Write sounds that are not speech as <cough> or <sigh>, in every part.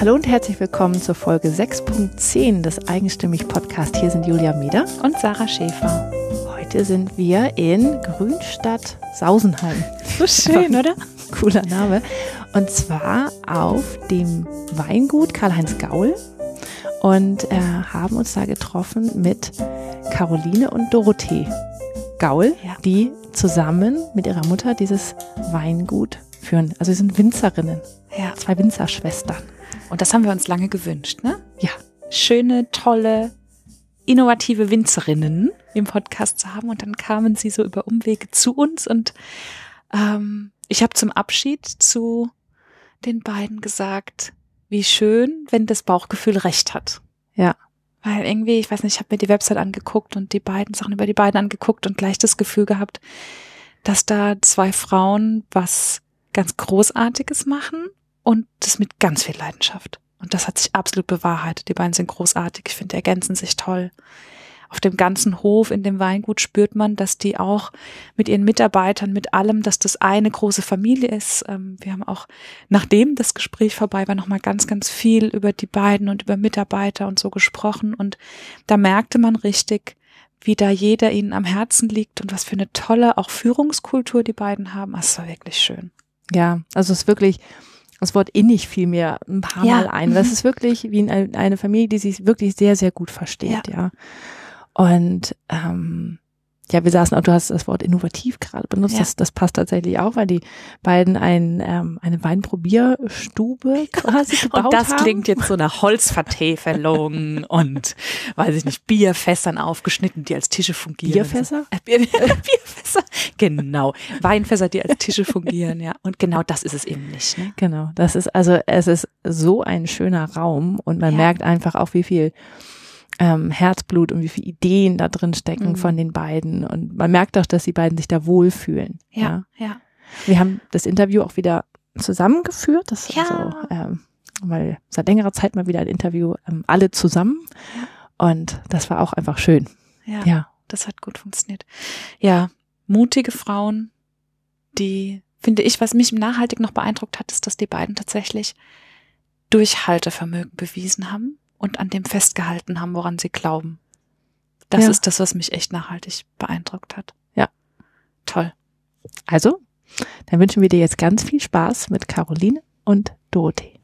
Hallo und herzlich willkommen zur Folge 6.10 des Eigenstimmig Podcast. Hier sind Julia Mieder und Sarah Schäfer. Heute sind wir in Grünstadt Sausenheim. So schön, oder? <laughs> Cooler Name. Und zwar auf dem Weingut Karl-Heinz Gaul und äh, haben uns da getroffen mit Caroline und Dorothee Gaul, ja. die zusammen mit ihrer Mutter dieses Weingut führen. Also sie sind Winzerinnen. Ja. Zwei Winzerschwestern. Und das haben wir uns lange gewünscht, ne? Ja. Schöne, tolle, innovative Winzerinnen im Podcast zu haben. Und dann kamen sie so über Umwege zu uns. Und ähm, ich habe zum Abschied zu den beiden gesagt, wie schön, wenn das Bauchgefühl recht hat. Ja. Weil irgendwie, ich weiß nicht, ich habe mir die Website angeguckt und die beiden Sachen über die beiden angeguckt und gleich das Gefühl gehabt, dass da zwei Frauen was ganz Großartiges machen und das mit ganz viel Leidenschaft. Und das hat sich absolut bewahrheitet. Die beiden sind großartig. Ich finde, die ergänzen sich toll. Auf dem ganzen Hof in dem Weingut spürt man, dass die auch mit ihren Mitarbeitern, mit allem, dass das eine große Familie ist. Ähm, wir haben auch, nachdem das Gespräch vorbei war, nochmal ganz, ganz viel über die beiden und über Mitarbeiter und so gesprochen. Und da merkte man richtig, wie da jeder ihnen am Herzen liegt und was für eine tolle auch Führungskultur die beiden haben. Das war wirklich schön. Ja, also es ist wirklich, das Wort innig fiel mir ein paar ja. Mal ein. Das mhm. ist wirklich wie eine Familie, die sich wirklich sehr, sehr gut versteht, ja. ja. Und ähm, ja, wir saßen auch, du hast das Wort innovativ gerade benutzt, ja. das, das passt tatsächlich auch, weil die beiden ein, ähm, eine Weinprobierstube <laughs> quasi gebaut Und das haben. klingt jetzt so nach Holzvertäfelung <laughs> und, weiß ich nicht, Bierfässern aufgeschnitten, die als Tische fungieren. Bierfässer? Äh, Bier, <laughs> Bierfässer, genau. Weinfässer, die als Tische fungieren, ja. Und genau das ist es eben nicht. Ne? Genau, das ist, also es ist so ein schöner Raum und man ja. merkt einfach auch, wie viel ähm, Herzblut und wie viele Ideen da drin stecken mhm. von den beiden. Und man merkt auch, dass die beiden sich da wohlfühlen. Ja, ja. ja. Wir haben das Interview auch wieder zusammengeführt. Das ja. also, ähm, weil seit längerer Zeit mal wieder ein Interview ähm, alle zusammen. Und das war auch einfach schön. Ja, ja. Das hat gut funktioniert. Ja, mutige Frauen, die, finde ich, was mich nachhaltig noch beeindruckt hat, ist, dass die beiden tatsächlich Durchhaltevermögen bewiesen haben und an dem festgehalten haben, woran sie glauben. Das ja. ist das, was mich echt nachhaltig beeindruckt hat. Ja. Toll. Also, dann wünschen wir dir jetzt ganz viel Spaß mit Caroline und Dorothee.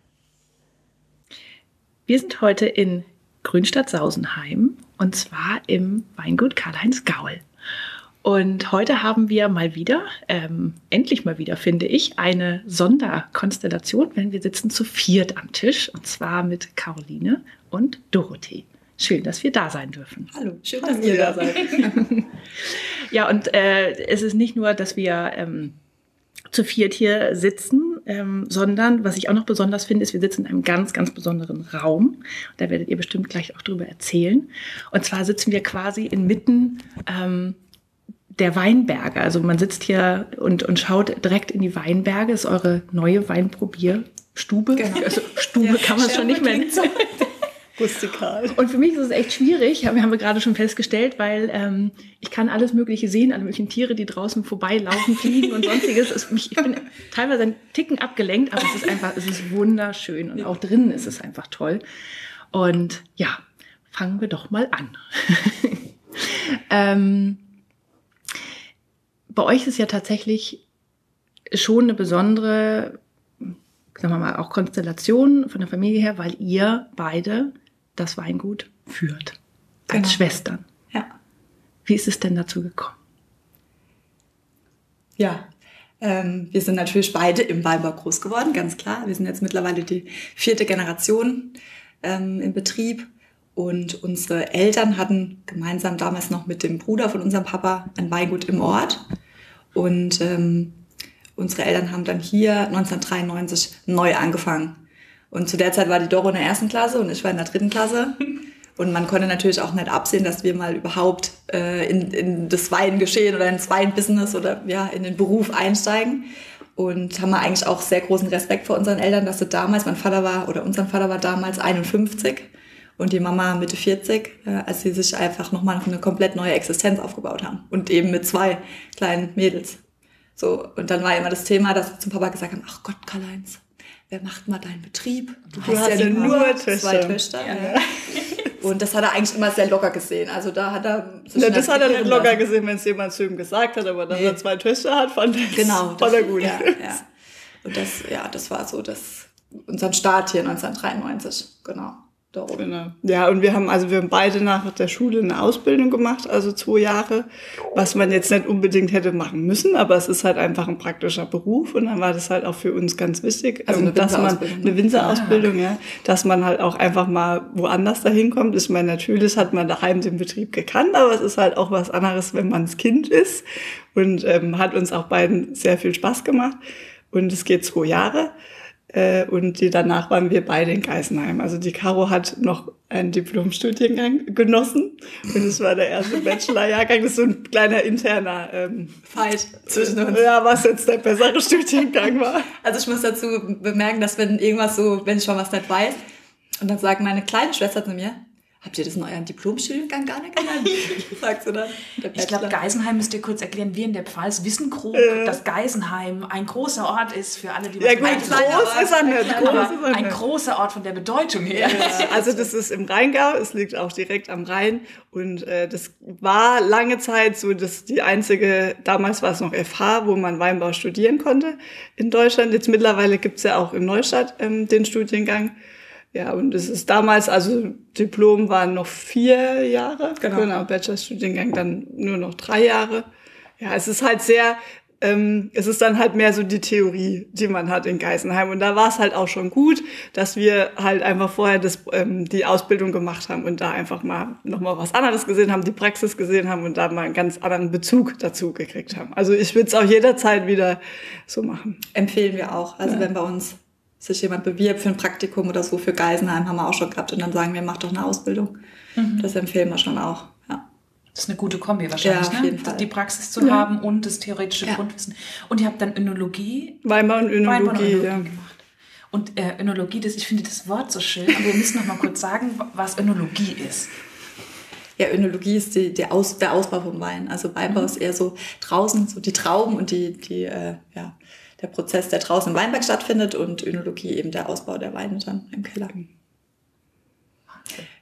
Wir sind heute in Grünstadt Sausenheim und zwar im Weingut Karl-Heinz Gaul. Und heute haben wir mal wieder, ähm, endlich mal wieder, finde ich, eine Sonderkonstellation, wenn wir sitzen zu viert am Tisch und zwar mit Caroline und Dorothee. Schön, dass wir da sein dürfen. Hallo, schön, dass ihr da seid. ja, und äh, es ist nicht nur, dass wir ähm, zu viert hier sitzen, ähm, sondern was ich auch noch besonders finde, ist, wir sitzen in einem ganz, ganz besonderen Raum. Da werdet ihr bestimmt gleich auch drüber erzählen. Und zwar sitzen wir quasi inmitten ähm, der Weinberge. Also man sitzt hier und, und schaut direkt in die Weinberge. Ist eure neue Weinprobierstube. Genau. <laughs> Also Stube ja, kann man schon nicht mehr nennen. <laughs> Rustikal. Und für mich ist es echt schwierig, wir haben wir gerade schon festgestellt, weil ähm, ich kann alles Mögliche sehen, alle möglichen Tiere, die draußen vorbeilaufen, fliegen und sonstiges. Ich bin teilweise ein Ticken abgelenkt, aber es ist einfach, es ist wunderschön und auch drinnen ist es einfach toll. Und ja, fangen wir doch mal an. <laughs> ähm, bei euch ist ja tatsächlich schon eine besondere, sagen wir mal, auch Konstellation von der Familie her, weil ihr beide das Weingut führt. Als genau. Schwestern. Ja. Wie ist es denn dazu gekommen? Ja, ähm, wir sind natürlich beide im Weinbau groß geworden, ganz klar. Wir sind jetzt mittlerweile die vierte Generation ähm, im Betrieb. Und unsere Eltern hatten gemeinsam damals noch mit dem Bruder von unserem Papa ein Weingut im Ort. Und ähm, unsere Eltern haben dann hier 1993 neu angefangen. Und zu der Zeit war die Doro in der ersten Klasse und ich war in der dritten Klasse. <laughs> Und man konnte natürlich auch nicht absehen, dass wir mal überhaupt äh, in, in das Weingeschehen oder ins Weinbusiness oder ja, in den Beruf einsteigen. Und haben wir eigentlich auch sehr großen Respekt vor unseren Eltern, dass sie damals, mein Vater war oder unser Vater war damals 51 und die Mama Mitte 40, äh, als sie sich einfach nochmal eine komplett neue Existenz aufgebaut haben. Und eben mit zwei kleinen Mädels. So, und dann war immer das Thema, dass wir zum Papa gesagt haben, ach Gott, Karl-Heinz, wer macht mal deinen Betrieb? Du, du hast, hast, ja nur, nur zwei Töchter. Ja. Und das hat er eigentlich immer sehr locker gesehen. Also da hat er. Ja, das hat er nicht locker lassen. gesehen, wenn es jemand zu ihm gesagt hat, aber dass nee. er zwei Töchter hat, fand, das, genau, fand er gut. Ja, ja. Und das, ja, das war so das, unser Start hier 1993. Genau darum. Genau. Ja, und wir haben, also wir haben beide nach der Schule eine Ausbildung gemacht, also zwei Jahre, was man jetzt nicht unbedingt hätte machen müssen, aber es ist halt einfach ein praktischer Beruf und dann war das halt auch für uns ganz wichtig, also eine dass man eine ne? Winzerausbildung, ja, dass man halt auch einfach mal woanders dahin kommt. Ich meine, natürlich hat man daheim den Betrieb gekannt, aber es ist halt auch was anderes, wenn man das Kind ist und ähm, hat uns auch beiden sehr viel Spaß gemacht und es geht zwei Jahre. Äh, und die, danach waren wir beide in Geisenheim. Also die Caro hat noch einen Diplomstudiengang genossen und es war der erste Bachelorjahrgang. Das ist so ein kleiner interner ähm, Fight zwischen uns. Ja, was jetzt der bessere Studiengang war. Also ich muss dazu bemerken, dass wenn irgendwas so, wenn ich schon was nicht weiß, und dann sagt meine kleine Schwester zu mir, Habt ihr das in euren Diplomstudiengang gar nicht gelernt? <laughs> Sagst du dann? Ich glaube, Geisenheim müsst ihr kurz erklären. Wir in der Pfalz wissen grob, äh. dass Geisenheim ein großer Ort ist für alle, die ja, gut, groß Ort, ist er nicht. Groß ist er ein großer Ort von der Bedeutung her. Ja, also das ist im Rheingau, es liegt auch direkt am Rhein und äh, das war lange Zeit so, dass die einzige, damals war es noch FH, wo man Weinbau studieren konnte in Deutschland. Jetzt mittlerweile gibt's ja auch in Neustadt ähm, den Studiengang. Ja, und es ist damals, also Diplom waren noch vier Jahre, genau, genau Bachelorstudiengang dann nur noch drei Jahre. Ja, es ist halt sehr, ähm, es ist dann halt mehr so die Theorie, die man hat in Geisenheim. Und da war es halt auch schon gut, dass wir halt einfach vorher das, ähm, die Ausbildung gemacht haben und da einfach mal nochmal was anderes gesehen haben, die Praxis gesehen haben und da mal einen ganz anderen Bezug dazu gekriegt haben. Also ich würde es auch jederzeit wieder so machen. Empfehlen wir auch. Also ja. wenn bei uns sich jemand bewirbt für ein Praktikum oder so für Geisenheim, haben wir auch schon gehabt. Und dann sagen wir, mach doch eine Ausbildung. Mhm. Das empfehlen wir schon auch. Ja. Das ist eine gute Kombi wahrscheinlich, ja, auf jeden ne? Fall. die Praxis zu ja. haben und das theoretische ja. Grundwissen. Und ihr habt dann Önologie, Weinbau und Önologie, Weinbau und Önologie ja. gemacht. Und äh, Önologie, das, ich finde das Wort so schön, aber wir müssen noch mal kurz sagen, was Önologie ist. Ja, Önologie ist die, die Aus, der Ausbau vom Wein. Also Weinbau mhm. ist eher so draußen, so die Trauben und die, die äh, ja, der Prozess, der draußen im Weinberg stattfindet und Önologie eben der Ausbau der Weine dann im Keller.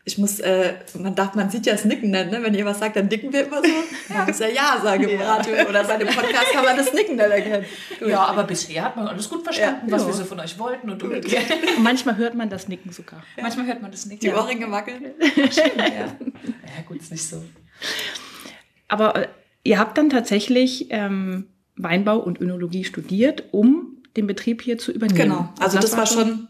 Ich muss, äh, man darf, man sieht ja das Nicken nicht, ne? Wenn ihr was sagt, dann nicken wir immer so. <laughs> Man muss ja Ja sagen im Radio oder bei dem Podcast kann man das Nicken nicht erkennen. Ja, aber bisher hat man alles gut verstanden, ja, was wir so von euch wollten und umgekehrt. <laughs> Und manchmal hört man das Nicken sogar. Ja. Manchmal hört man das Nicken. Die ja. Ohrringe wackeln. Stimmt, ja. ja, gut, ist nicht so. Aber äh, ihr habt dann tatsächlich ähm, Weinbau und Önologie studiert, um den Betrieb hier zu übernehmen. Genau, also, also das, das, war schon,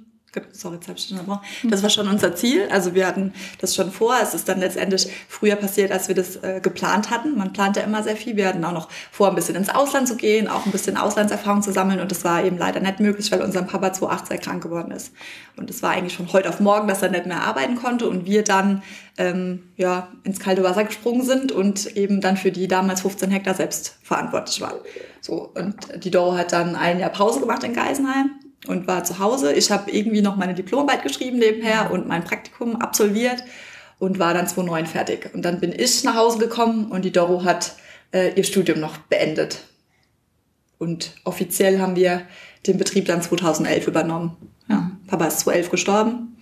sorry, jetzt habe ich schon Das war schon unser Ziel. Also wir hatten das schon vor. Es ist dann letztendlich früher passiert, als wir das äh, geplant hatten. Man plant ja immer sehr viel. Wir hatten auch noch vor, ein bisschen ins Ausland zu gehen, auch ein bisschen Auslandserfahrung zu sammeln. Und das war eben leider nicht möglich, weil unser Papa 2008 sehr krank geworden ist. Und es war eigentlich von heute auf morgen, dass er nicht mehr arbeiten konnte und wir dann ähm, ja ins kalte Wasser gesprungen sind und eben dann für die damals 15 Hektar selbst verantwortlich waren. So, und die Doro hat dann ein Jahr Pause gemacht in Geisenheim und war zu Hause. Ich habe irgendwie noch meine Diplomarbeit geschrieben nebenher und mein Praktikum absolviert und war dann 2009 fertig. Und dann bin ich nach Hause gekommen und die Doro hat äh, ihr Studium noch beendet. Und offiziell haben wir den Betrieb dann 2011 übernommen. Ja, Papa ist 2011 gestorben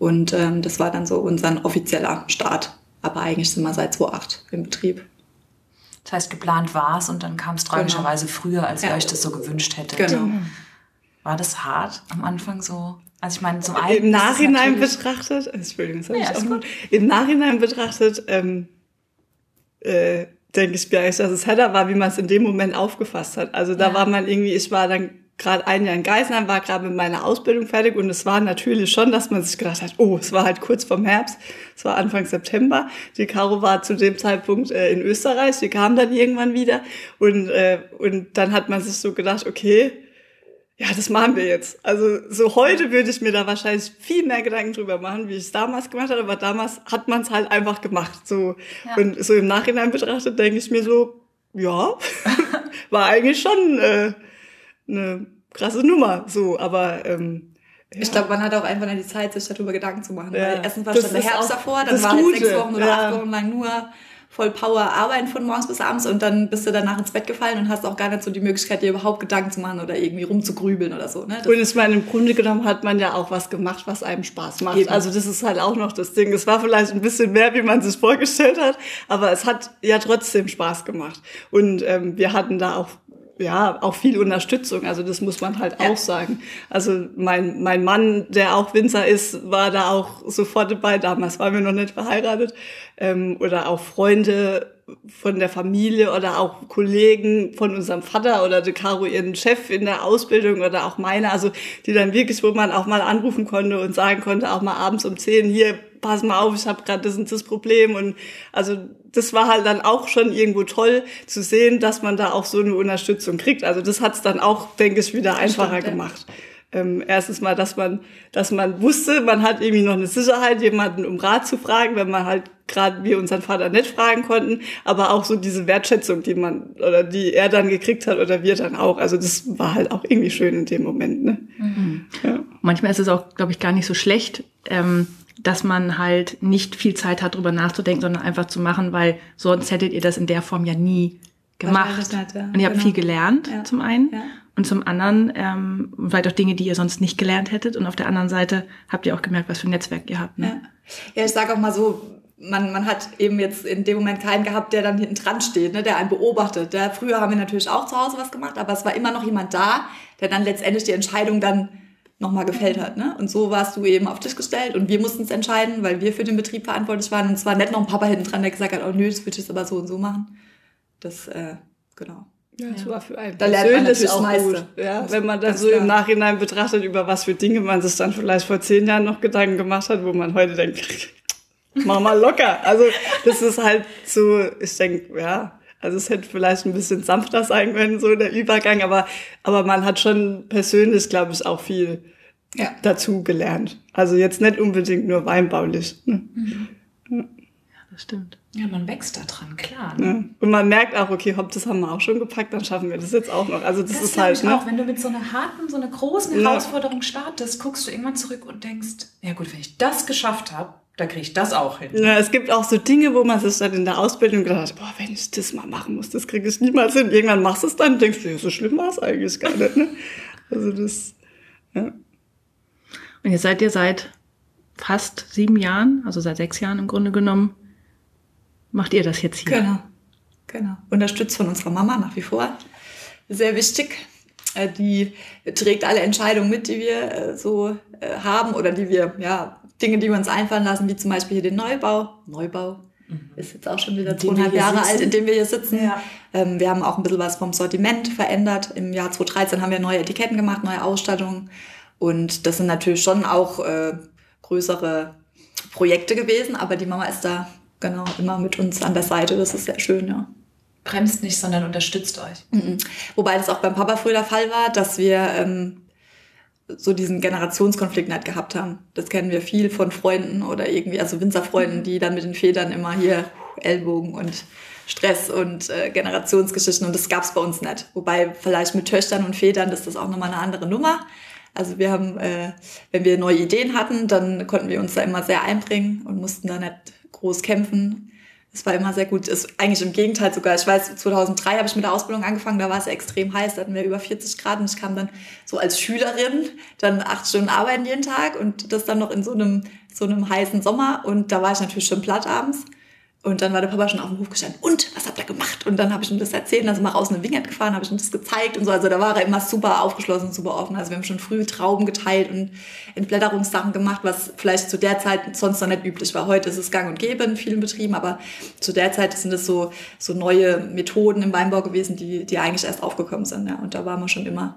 und ähm, das war dann so unser offizieller Start. Aber eigentlich sind wir seit 2008 im Betrieb. Das heißt, geplant war es und dann kam es tragischerweise genau. früher, als ihr euch das so gewünscht hättet. Genau. War das hart am Anfang so? Also ich meine, zum einen. Im Nachhinein betrachtet, Entschuldigung, das ja, ich auch gut. Im Nachhinein betrachtet, ähm, äh, denke ich gar nicht, dass es härter war, wie man es in dem Moment aufgefasst hat. Also da ja. war man irgendwie, ich war dann gerade ein Jahr in Geisenheim, war gerade mit meiner Ausbildung fertig und es war natürlich schon, dass man sich gedacht hat, oh, es war halt kurz vorm Herbst, es war Anfang September. Die Caro war zu dem Zeitpunkt äh, in Österreich, sie kam dann irgendwann wieder und, äh, und dann hat man sich so gedacht, okay, ja, das machen wir jetzt. Also so heute würde ich mir da wahrscheinlich viel mehr Gedanken drüber machen, wie ich es damals gemacht habe, aber damals hat man es halt einfach gemacht. So ja. und so im Nachhinein betrachtet denke ich mir so, ja, <laughs> war eigentlich schon äh, eine krasse Nummer, so, aber ähm, ja. Ich glaube, man hat auch einfach nicht die Zeit, sich darüber Gedanken zu machen. Ja. Weil erstens war schon der Herbst davor, dann war es sechs Wochen oder ja. acht Wochen lang nur voll Power arbeiten von morgens bis abends und dann bist du danach ins Bett gefallen und hast auch gar nicht so die Möglichkeit, dir überhaupt Gedanken zu machen oder irgendwie rumzugrübeln oder so. Ne? Das und ich meine, im Grunde genommen hat man ja auch was gemacht, was einem Spaß macht. Eben. Also das ist halt auch noch das Ding. Es war vielleicht ein bisschen mehr, wie man sich vorgestellt hat, aber es hat ja trotzdem Spaß gemacht. Und ähm, wir hatten da auch ja, auch viel Unterstützung. Also das muss man halt ja. auch sagen. Also mein, mein Mann, der auch Winzer ist, war da auch sofort dabei. Damals waren wir noch nicht verheiratet. Ähm, oder auch Freunde von der Familie oder auch Kollegen von unserem Vater oder de Caro ihren Chef in der Ausbildung oder auch meine, also die dann wirklich, wo man auch mal anrufen konnte und sagen konnte, auch mal abends um zehn, hier, pass mal auf, ich habe gerade das und das Problem und also das war halt dann auch schon irgendwo toll zu sehen, dass man da auch so eine Unterstützung kriegt. Also das hat's dann auch, denke ich, wieder einfacher stimmt, gemacht. Ähm, erstens mal, dass man, dass man wusste, man hat irgendwie noch eine Sicherheit, jemanden um Rat zu fragen, wenn man halt gerade wir unseren Vater nicht fragen konnten, aber auch so diese Wertschätzung, die man oder die er dann gekriegt hat oder wir dann auch. Also das war halt auch irgendwie schön in dem Moment. Ne? Mhm. Ja. Manchmal ist es auch, glaube ich, gar nicht so schlecht, ähm, dass man halt nicht viel Zeit hat, drüber nachzudenken, sondern einfach zu machen, weil sonst hättet ihr das in der Form ja nie gemacht. Hat, ja. Und ihr habt genau. viel gelernt, ja. zum einen. Ja. Und zum anderen ähm, vielleicht auch Dinge, die ihr sonst nicht gelernt hättet. Und auf der anderen Seite habt ihr auch gemerkt, was für ein Netzwerk ihr habt. Ne? Ja. ja, ich sage auch mal so, man, man hat eben jetzt in dem Moment keinen gehabt, der dann hinten dran steht, ne, der einen beobachtet. Der, früher haben wir natürlich auch zu Hause was gemacht, aber es war immer noch jemand da, der dann letztendlich die Entscheidung dann nochmal gefällt hat. Ne? Und so warst du eben auf Tisch gestellt und wir mussten es entscheiden, weil wir für den Betrieb verantwortlich waren. Und es war nicht noch ein Papa hinten dran, der gesagt hat, oh nö, das würde ich aber so und so machen. Das, äh, genau. Ja, das ja. war für einen da lernt man natürlich auch gut. Ja, wenn man das so klar. im Nachhinein betrachtet, über was für Dinge man sich dann vielleicht vor zehn Jahren noch Gedanken gemacht hat, wo man heute denkt, <laughs> mach mal locker. Also das ist halt so, ich denke, ja, also es hätte vielleicht ein bisschen sanfter sein können, so der Übergang, aber, aber man hat schon persönlich, glaube ich, auch viel ja. dazu gelernt. Also jetzt nicht unbedingt nur weinbaulich. Ne? Mhm. Ja. das stimmt. Ja, man wächst da dran, klar. Ne? Ja. Und man merkt auch, okay, hopp, das haben wir auch schon gepackt, dann schaffen wir das jetzt auch noch. Also das, das ist halt. Ich ne? auch, wenn du mit so einer harten, so einer großen Herausforderung startest, guckst du irgendwann zurück und denkst, ja gut, wenn ich das geschafft habe, da kriege ich das auch hin. Ja, es gibt auch so Dinge, wo man sich dann in der Ausbildung gedacht hat, boah, wenn ich das mal machen muss, das kriege ich niemals hin. Irgendwann machst du es dann und denkst du, ja, so schlimm war es eigentlich gar nicht. Ne? Also das, ja. Und jetzt seid ihr seit fast sieben Jahren, also seit sechs Jahren im Grunde genommen, macht ihr das jetzt hier. Genau, genau. Unterstützt von unserer Mama nach wie vor. Sehr wichtig. Äh, die trägt alle Entscheidungen mit, die wir äh, so äh, haben oder die wir ja Dinge, die wir uns einfallen lassen, wie zum Beispiel hier den Neubau. Neubau mhm. ist jetzt auch schon wieder zweieinhalb Jahre alt, in dem wir hier sitzen. Ja. Ähm, wir haben auch ein bisschen was vom Sortiment verändert. Im Jahr 2013 haben wir neue Etiketten gemacht, neue Ausstattungen. Und das sind natürlich schon auch äh, größere Projekte gewesen, aber die Mama ist da genau immer mit uns an der Seite. Das ist sehr schön, ja. Bremst nicht, sondern unterstützt euch. Mhm. Wobei das auch beim Papa früher der Fall war, dass wir ähm, so diesen Generationskonflikt nicht gehabt haben. Das kennen wir viel von Freunden oder irgendwie, also Winzerfreunden, die dann mit den Federn immer hier Ellbogen und Stress und äh, Generationsgeschichten und das gab's bei uns nicht. Wobei vielleicht mit Töchtern und Federn ist das auch nochmal eine andere Nummer. Also wir haben, äh, wenn wir neue Ideen hatten, dann konnten wir uns da immer sehr einbringen und mussten da nicht groß kämpfen. Es war immer sehr gut. Ist eigentlich im Gegenteil sogar. Ich weiß, 2003 habe ich mit der Ausbildung angefangen, da war es extrem heiß, da hatten wir über 40 Grad und ich kam dann so als Schülerin, dann acht Stunden arbeiten jeden Tag und das dann noch in so einem, so einem heißen Sommer und da war ich natürlich schon platt abends. Und dann war der Papa schon auf dem Hof gestanden. Und was habt ihr gemacht? Und dann habe ich ihm das erzählt. Sind wir raus in den Wingert gefahren, habe ich ihm das gezeigt und so. Also da war er immer super aufgeschlossen, super offen. Also wir haben schon früh Trauben geteilt und Entblätterungssachen gemacht, was vielleicht zu der Zeit sonst noch nicht üblich war. Heute ist es gang und gäbe in vielen Betrieben, aber zu der Zeit sind es so, so neue Methoden im Weinbau gewesen, die, die eigentlich erst aufgekommen sind. Ja. Und da waren wir schon immer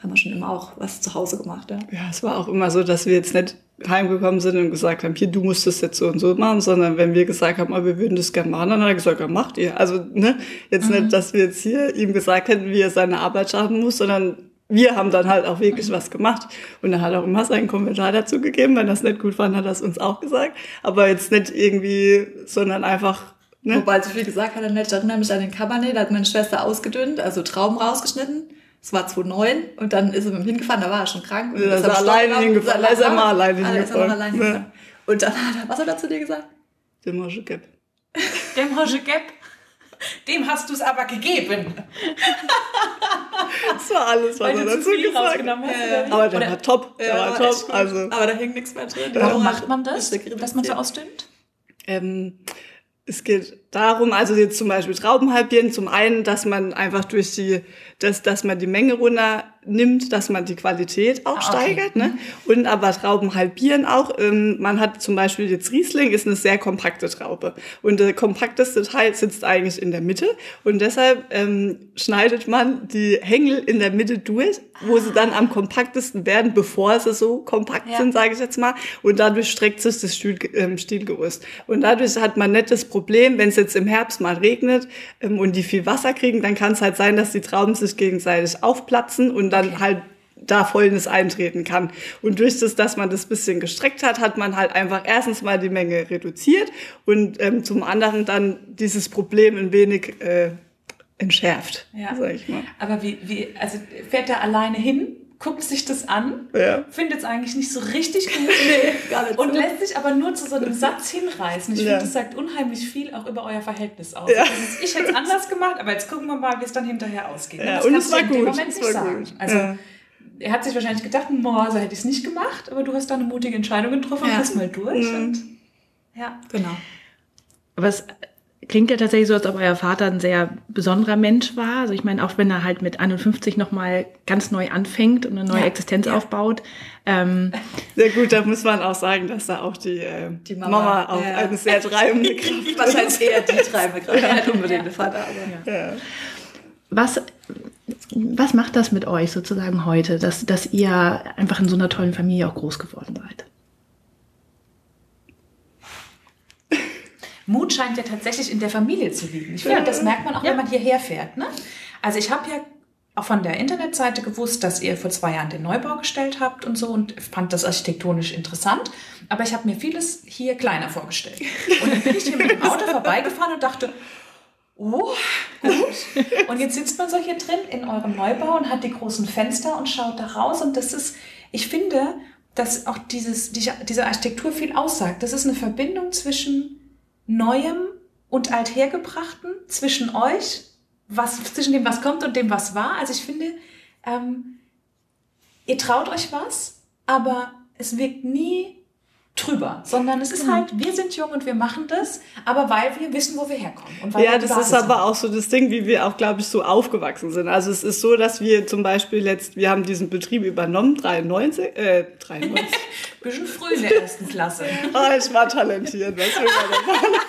haben wir schon immer auch was zu Hause gemacht. Ja, ja es war auch immer so, dass wir jetzt nicht heimgekommen sind und gesagt haben, hier, du musst das jetzt so und so machen, sondern wenn wir gesagt haben, oh, wir würden das gerne machen, dann hat er gesagt, ja, macht ihr. Also, ne, jetzt mhm. nicht, dass wir jetzt hier ihm gesagt hätten, wie er seine Arbeit schaffen muss, sondern wir haben dann halt auch wirklich was gemacht. Und er hat auch immer seinen Kommentar dazu gegeben. Wenn das nicht gut fand, hat er es uns auch gesagt. Aber jetzt nicht irgendwie, sondern einfach, ne? Wobei so viel gesagt hat er nicht. Ich erinnere mich an den Cabernet, da hat meine Schwester ausgedünnt, also Trauben rausgeschnitten es war 2009 und dann ist er mit ihm hingefahren, da war er schon krank. Und ja, ist er alleine hingefahren. Da ist er mal alleine hingefahren. Ah, hingefahren. Und dann hat er, was hat er zu dir gesagt? Den Moschegeb. dem Hoje Gap, dem hast du es aber gegeben. Das war alles, was Weil er dazu viel gesagt hat. rausgenommen hast. Ja, oder? Aber der Oder war top, der Ja, war top. Also, Aber da hing nichts mehr drin. Warum macht man das, dass man so ausdünnt? ähm, es geht darum, also jetzt zum Beispiel Traubenhalbieren, zum einen, dass man einfach durch die, dass, dass man die Menge runternimmt, dass man die Qualität auch Ah, okay. steigert, ne? Und aber Trauben halbieren auch. Ähm, man hat zum Beispiel jetzt Riesling, ist eine sehr kompakte Traube. Und der kompakteste Teil sitzt eigentlich in der Mitte. Und deshalb ähm, schneidet man die Hängel in der Mitte durch, wo sie dann am kompaktesten werden, bevor sie so kompakt Ja. sind, sage ich jetzt mal. Und dadurch streckt sich das Stiel, ähm, Stielgerüst. Und dadurch hat man nicht das Problem, wenn jetzt im Herbst mal regnet ähm, und die viel Wasser kriegen, dann kann es halt sein, dass die Trauben sich gegenseitig aufplatzen und dann Okay. halt da Fäulnis eintreten kann. Und durch das, dass man das bisschen gestreckt hat, hat man halt einfach erstens mal die Menge reduziert und ähm, zum anderen dann dieses Problem ein wenig äh, entschärft, Ja. sag ich mal. Aber wie, wie, also fährt er alleine hin, guckt sich das an, Ja. findet es eigentlich nicht so richtig gut <laughs> Nee, gar nicht und lässt sich aber nur zu so einem Satz hinreißen. Ich Ja. finde, das sagt unheimlich viel auch über euer Verhältnis aus. Ja. Also ich hätte es anders gemacht, aber jetzt gucken wir mal, wie es dann hinterher ausgeht. Ja, das und kannst es du war in dem gut, Moment es nicht sagen. gut. Also Ja. er hat sich wahrscheinlich gedacht, boah, so hätte ich es nicht gemacht, aber du hast da eine mutige Entscheidung getroffen und hast mal durch. Mhm. Und, ja. Genau. Aber es klingt ja tatsächlich so, als ob euer Vater ein sehr besonderer Mensch war. Also ich meine, auch wenn er halt mit 51 nochmal ganz neu anfängt und eine neue Ja, Existenz ja. aufbaut. Ähm, Sehr gut, da muss man auch sagen, dass da auch die, äh, Die Mama, Mama, auch ja. eine sehr <laughs> treibende Kraft Wahrscheinlich eher die treibende Kraft, nicht unbedingt der Vater. Aber Ja. was, was macht das mit euch sozusagen heute, dass, dass ihr einfach in so einer tollen Familie auch groß geworden seid? Mut scheint ja tatsächlich in der Familie zu liegen. Ich finde, Ja. das merkt man auch, Ja. wenn man hierher fährt. Ne? Also ich habe ja auch von der Internetseite gewusst, dass ihr vor zwei Jahren den Neubau gestellt habt und so und fand das architektonisch interessant. Aber ich habe mir vieles hier kleiner vorgestellt. Und dann bin ich hier mit dem <laughs> Auto vorbeigefahren und dachte, oh, gut. Und jetzt sitzt man so hier drin in eurem Neubau und hat die großen Fenster und schaut da raus. Und das ist, ich finde, dass auch dieses, die, diese Architektur viel aussagt. Das ist eine Verbindung zwischen Neuem und Althergebrachten, zwischen euch, was, zwischen dem, was kommt und dem, was war. Also ich finde, ähm, ihr traut euch was, aber es wirkt nie drüber, sondern es ist halt, wir sind jung und wir machen das, aber weil wir wissen, wo wir herkommen. Und weil Ja, wir das ist aber haben. auch so das Ding, wie wir auch, glaube ich, so aufgewachsen sind. Also es ist so, dass wir zum Beispiel jetzt, wir haben diesen Betrieb übernommen, 93, äh, 93. <laughs> Bisschen früh in der ersten Klasse. <laughs> Ah, ich war talentiert, was will man?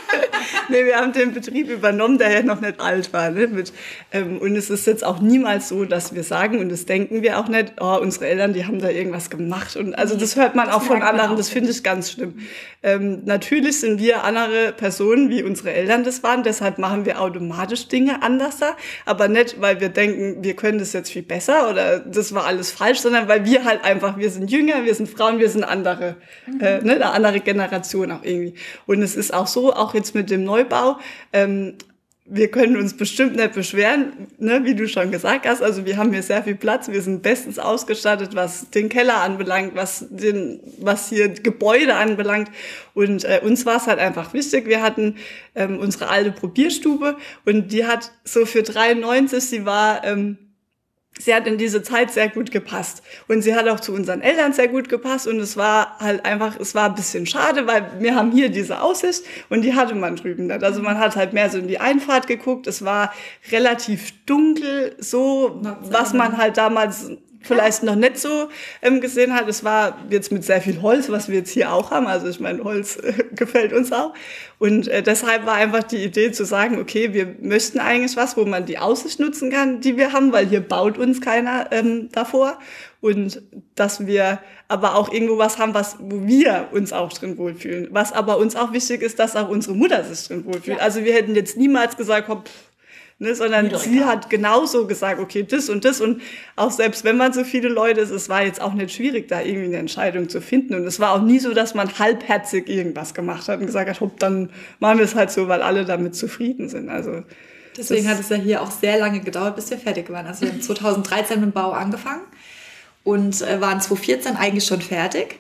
Nee, wir haben den Betrieb übernommen, der ja noch nicht alt war. Ne? Mit, ähm, und es ist jetzt auch niemals so, dass wir sagen, und das denken wir auch nicht, oh, unsere Eltern, die haben da irgendwas gemacht. Und also das hört man auch von anderen, auch, das finde ich ganz schlimm. Ähm, natürlich sind wir andere Personen, wie unsere Eltern das waren, deshalb machen wir automatisch Dinge anders da, aber nicht, weil wir denken, wir können das jetzt viel besser oder das war alles falsch, sondern weil wir halt einfach, wir sind jünger, wir sind Frauen, wir sind andere, äh, ne, eine andere Generation auch irgendwie. Und es ist auch so, auch jetzt mit dem Neubau, ähm, wir können uns bestimmt nicht beschweren, ne, wie du schon gesagt hast. Also wir haben hier sehr viel Platz, wir sind bestens ausgestattet, was den Keller anbelangt, was den, was hier Gebäude anbelangt. Und äh, uns war es halt einfach wichtig. Wir hatten ähm, unsere alte Probierstube und die hat so für 93, sie war ähm, sie hat in diese Zeit sehr gut gepasst. Und sie hat auch zu unseren Eltern sehr gut gepasst. Und es war halt einfach, es war ein bisschen schade, weil wir haben hier diese Aussicht und die hatte man drüben nicht. Also man hat halt mehr so in die Einfahrt geguckt. Es war relativ dunkel, so, was man halt damals vielleicht noch nicht so ähm, gesehen hat. Es war jetzt mit sehr viel Holz, was wir jetzt hier auch haben. Also ich meine, Holz äh, <laughs> gefällt uns auch. Und äh, deshalb war einfach die Idee zu sagen, okay, wir möchten eigentlich was, wo man die Aussicht nutzen kann, die wir haben, weil hier baut uns keiner ähm, davor. Und dass wir aber auch irgendwo was haben, was, wo wir uns auch drin wohlfühlen. Was aber uns auch wichtig ist, dass auch unsere Mutter sich drin wohlfühlt. Ja. Also wir hätten jetzt niemals gesagt, komm, pff, Ne, sondern doch sie egal. hat genauso gesagt, okay, das und das und auch selbst wenn man so viele Leute ist, es war jetzt auch nicht schwierig, da irgendwie eine Entscheidung zu finden und es war auch nie so, dass man halbherzig irgendwas gemacht hat und gesagt hat, hopp, dann machen wir es halt so, weil alle damit zufrieden sind. Also Deswegen hat es ja hier auch sehr lange gedauert, bis wir fertig waren. Also wir haben 2013 mit dem Bau angefangen und äh, waren 2014 eigentlich schon fertig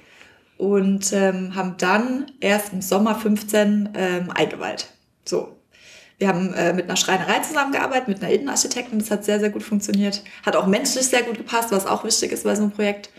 und ähm, haben dann erst im Sommer 15 ähm, eingeweiht. So. Wir haben äh, mit einer Schreinerei zusammengearbeitet, mit einer Innenarchitektin. Das hat sehr, sehr gut funktioniert. Hat auch menschlich sehr gut gepasst, was auch wichtig ist bei so einem Projekt.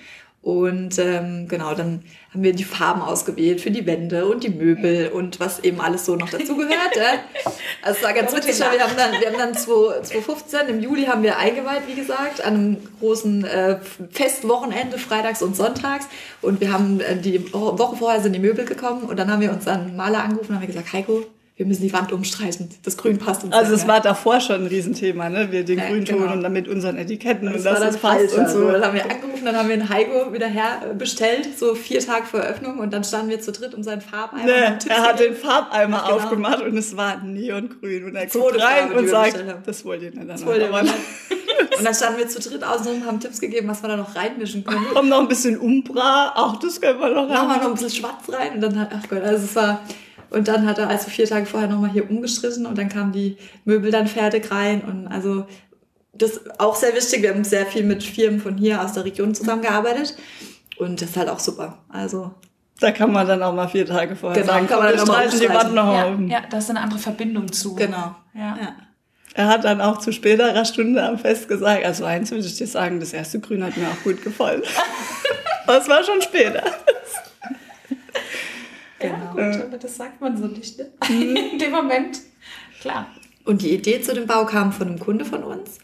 Und ähm, genau, dann haben wir die Farben ausgewählt für die Wände und die Möbel und was eben alles so noch dazu gehört. ja. Also es war ganz witzig, wir haben dann, wir haben dann 2015, im Juli haben wir eingeweiht, wie gesagt, an einem großen äh, Festwochenende, freitags und sonntags. Und wir haben äh, die Woche vorher sind die Möbel gekommen und dann haben wir uns dann Maler angerufen und haben gesagt, Heiko, wir müssen die Wand umstreichen. Das Grün passt uns. Also es war davor schon ein Riesenthema, ne? Wir den ja, Grünton genau. und dann mit unseren Etiketten und, und das, das passt und so. Dann haben wir angerufen, dann haben wir einen Heiko wieder her äh, so vier Tage vor Eröffnung und dann standen wir zu dritt um seinen Farbeimer. Nee, er hat den Farbeimer genau. aufgemacht und es war neongrün und er guckt rein und sagt, das wollt ihr nicht. Das wollt ihr nicht. Und dann standen wir zu dritt außen und haben Tipps gegeben, was wir da noch reinmischen können. Kommt noch ein bisschen Umbra, auch das können wir noch rein. Machen wir noch ein bisschen Schwarz rein und dann hat, ach Gott, also es war, und dann hat er also vier Tage vorher nochmal hier umgestrichen und dann kamen die Möbel dann fertig rein. Und also das ist auch sehr wichtig. Wir haben sehr viel mit Firmen von hier aus der Region zusammengearbeitet. Und das ist halt auch super. Also da kann man dann auch mal vier Tage vorher genau, sagen, kann man dann nochmal die Wand noch ja, ja, da ist eine andere Verbindung zu. Genau. Ja. ja. Er hat dann auch zu späterer Stunde am Fest gesagt, also eins würde ich dir sagen, das erste Grün hat mir auch gut gefallen. <laughs> Aber es war schon später. Genau. Ja, gut, aber das sagt man so nicht, ne? Mhm. <laughs> In dem Moment. Klar. Und die Idee zu dem Bau kam von einem Kunde von uns,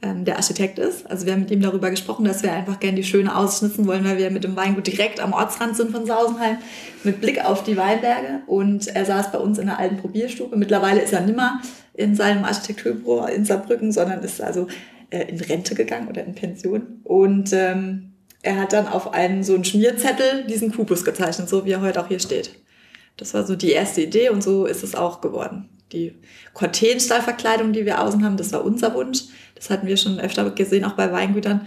ähm, der Architekt ist. Also wir haben mit ihm darüber gesprochen, dass wir einfach gerne die Schöne ausschnitzen wollen, weil wir mit dem Weingut direkt am Ortsrand sind von Sausenheim, mit Blick auf die Weinberge. Und er saß bei uns in der alten Probierstube. Mittlerweile ist er nimmer in seinem Architekturbüro in Saarbrücken, sondern ist also äh, in Rente gegangen oder in Pension. Und ähm, er hat dann auf einen so einen Schmierzettel diesen Kubus gezeichnet, so wie er heute auch hier steht. Das war so die erste Idee und so ist es auch geworden. Die Cortenstahlverkleidung, die wir außen haben, das war unser Wunsch. Das hatten wir schon öfter gesehen, auch bei Weingütern.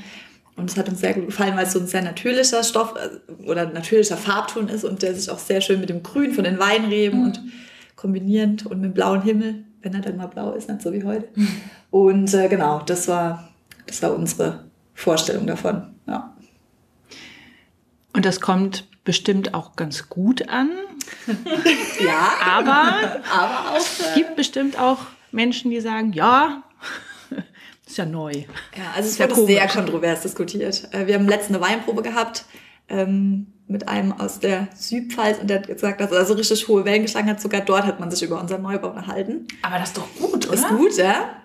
Und es hat uns sehr gut gefallen, weil es so ein sehr natürlicher Stoff äh, oder natürlicher Farbton ist und der sich auch sehr schön mit dem Grün von den Weinreben mhm. und kombinierend und mit dem blauen Himmel, wenn er dann mal blau ist, nicht so wie heute. Und äh, genau, das war, das war unsere Vorstellung davon. Ja. Und das kommt bestimmt auch ganz gut an. <laughs> ja, aber, aber auch, es äh, gibt bestimmt auch Menschen, die sagen, ja, <laughs> ist ja neu. Ja, also es wurde sehr kontrovers diskutiert. Äh, wir haben letzte eine Weinprobe gehabt ähm, mit einem aus der Südpfalz und der hat gesagt, dass er so richtig hohe Wellen geschlagen hat. Sogar dort hat man sich über unseren Neubau unterhalten. Aber das ist doch gut, oder? Ist gut, ja.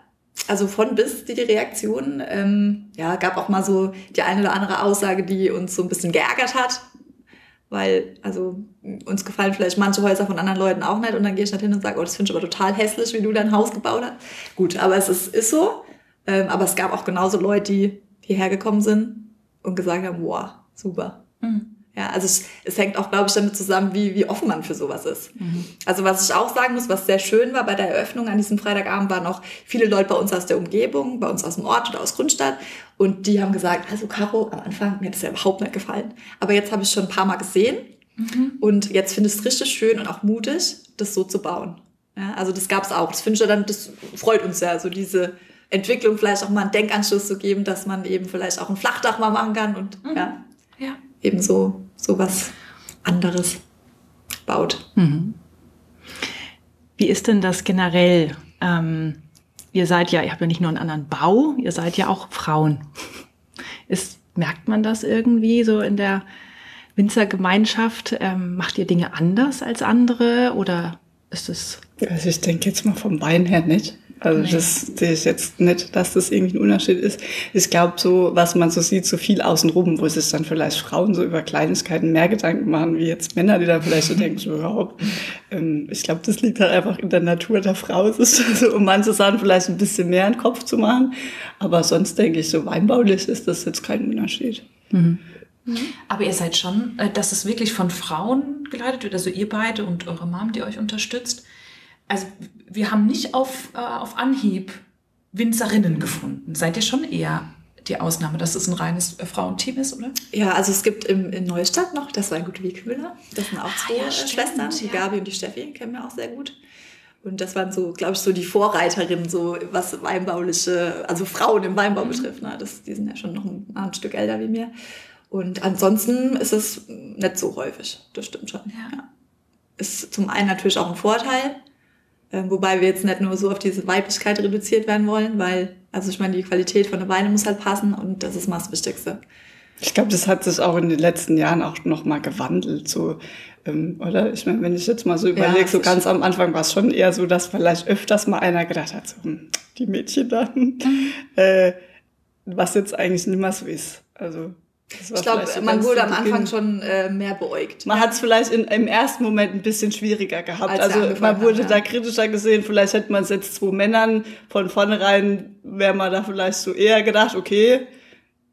Also von bis die, die Reaktion. Ähm, ja, gab auch mal so die eine oder andere Aussage, die uns so ein bisschen geärgert hat weil also uns gefallen vielleicht manche Häuser von anderen Leuten auch nicht und dann gehe ich nicht hin und sage, oh, das finde ich aber total hässlich, wie du dein Haus gebaut hast. Gut, aber es ist, ist so. Ähm, aber es gab auch genauso Leute, die hierher gekommen sind und gesagt haben, wow, super. Mhm. Ja, also es, es hängt auch, glaube ich, damit zusammen, wie, wie offen man für sowas ist. Mhm. Also was ich auch sagen muss, was sehr schön war bei der Eröffnung an diesem Freitagabend, waren auch viele Leute bei uns aus der Umgebung, bei uns aus dem Ort oder aus Grundstadt. Und die haben gesagt, also Caro, am Anfang, mir hat das ja überhaupt nicht gefallen. Aber jetzt habe ich schon ein paar Mal gesehen. Mhm. Und jetzt finde ich es richtig schön und auch mutig, das so zu bauen. Ja, also das gab es auch. Das finde ich ja dann, das freut uns ja, so diese Entwicklung vielleicht auch mal einen Denkanschluss zu geben, dass man eben vielleicht auch ein Flachdach mal machen kann und mhm. ja. ja eben so, so was anderes baut. Mhm. Wie ist denn das generell? Ähm, ihr seid ja, ihr habt ja nicht nur einen anderen Bau, ihr seid ja auch Frauen. Ist, merkt man das irgendwie so in der Winzergemeinschaft? Ähm, macht ihr Dinge anders als andere oder ist es? Also ich denke jetzt mal vom Bein her nicht. Also nee. das sehe ich jetzt nicht, dass das irgendwie ein Unterschied ist. Ich glaube, so, was man so sieht, so viel außenrum, wo sich dann vielleicht Frauen so über Kleinigkeiten mehr Gedanken machen, wie jetzt Männer, die dann vielleicht so denken, so überhaupt. Ähm, ich glaube, das liegt halt einfach in der Natur der Frau. Es ist so, um manche Sachen vielleicht ein bisschen mehr in den Kopf zu machen. Aber sonst denke ich, so weinbaulich ist das jetzt kein Unterschied. Mhm. Aber ihr seid schon, äh, dass es wirklich von Frauen geleitet wird, also ihr beide und eure Mom, die euch unterstützt also wir haben nicht auf, äh, auf Anhieb Winzerinnen gefunden. Seid ihr schon eher die Ausnahme, dass es ein reines äh, Frauenteam ist, oder? Ja, also es gibt im, in Neustadt noch, das war ein guter Wiegmüller. Das sind auch ah, zwei ja, Schwestern, die Gabi und die Steffi, kennen wir auch sehr gut. Und das waren so, glaube ich, so die Vorreiterinnen, so was weinbauliche, also Frauen im Weinbau mhm. betrifft. Ne? Das, die sind ja schon noch ein, ein, Stück älter wie mir. Und ansonsten ist es nicht so häufig. Das stimmt schon. Ja. ja. Ist zum einen natürlich auch ein Vorteil, wobei wir jetzt nicht nur so auf diese Weiblichkeit reduziert werden wollen, weil, also ich meine, die Qualität von der Weine muss halt passen und das ist mal das Wichtigste. Ich glaube, das hat sich auch in den letzten Jahren auch noch mal gewandelt, so ähm, oder? Ich meine, wenn ich jetzt mal so überlege, ja, so ganz am Anfang war es schon eher so, dass vielleicht öfters mal einer gedacht hat, so hm, die Mädchen da, mhm. <laughs> äh, was jetzt eigentlich nicht mehr so ist. Also ich glaube, man wurde am Anfang schon äh, mehr beäugt. Man hat es vielleicht in, im ersten Moment ein bisschen schwieriger gehabt. Als also man wurde hat, ja. da kritischer gesehen. Vielleicht hätte man es jetzt zwei Männern von vornherein, wäre man da vielleicht so eher gedacht, okay,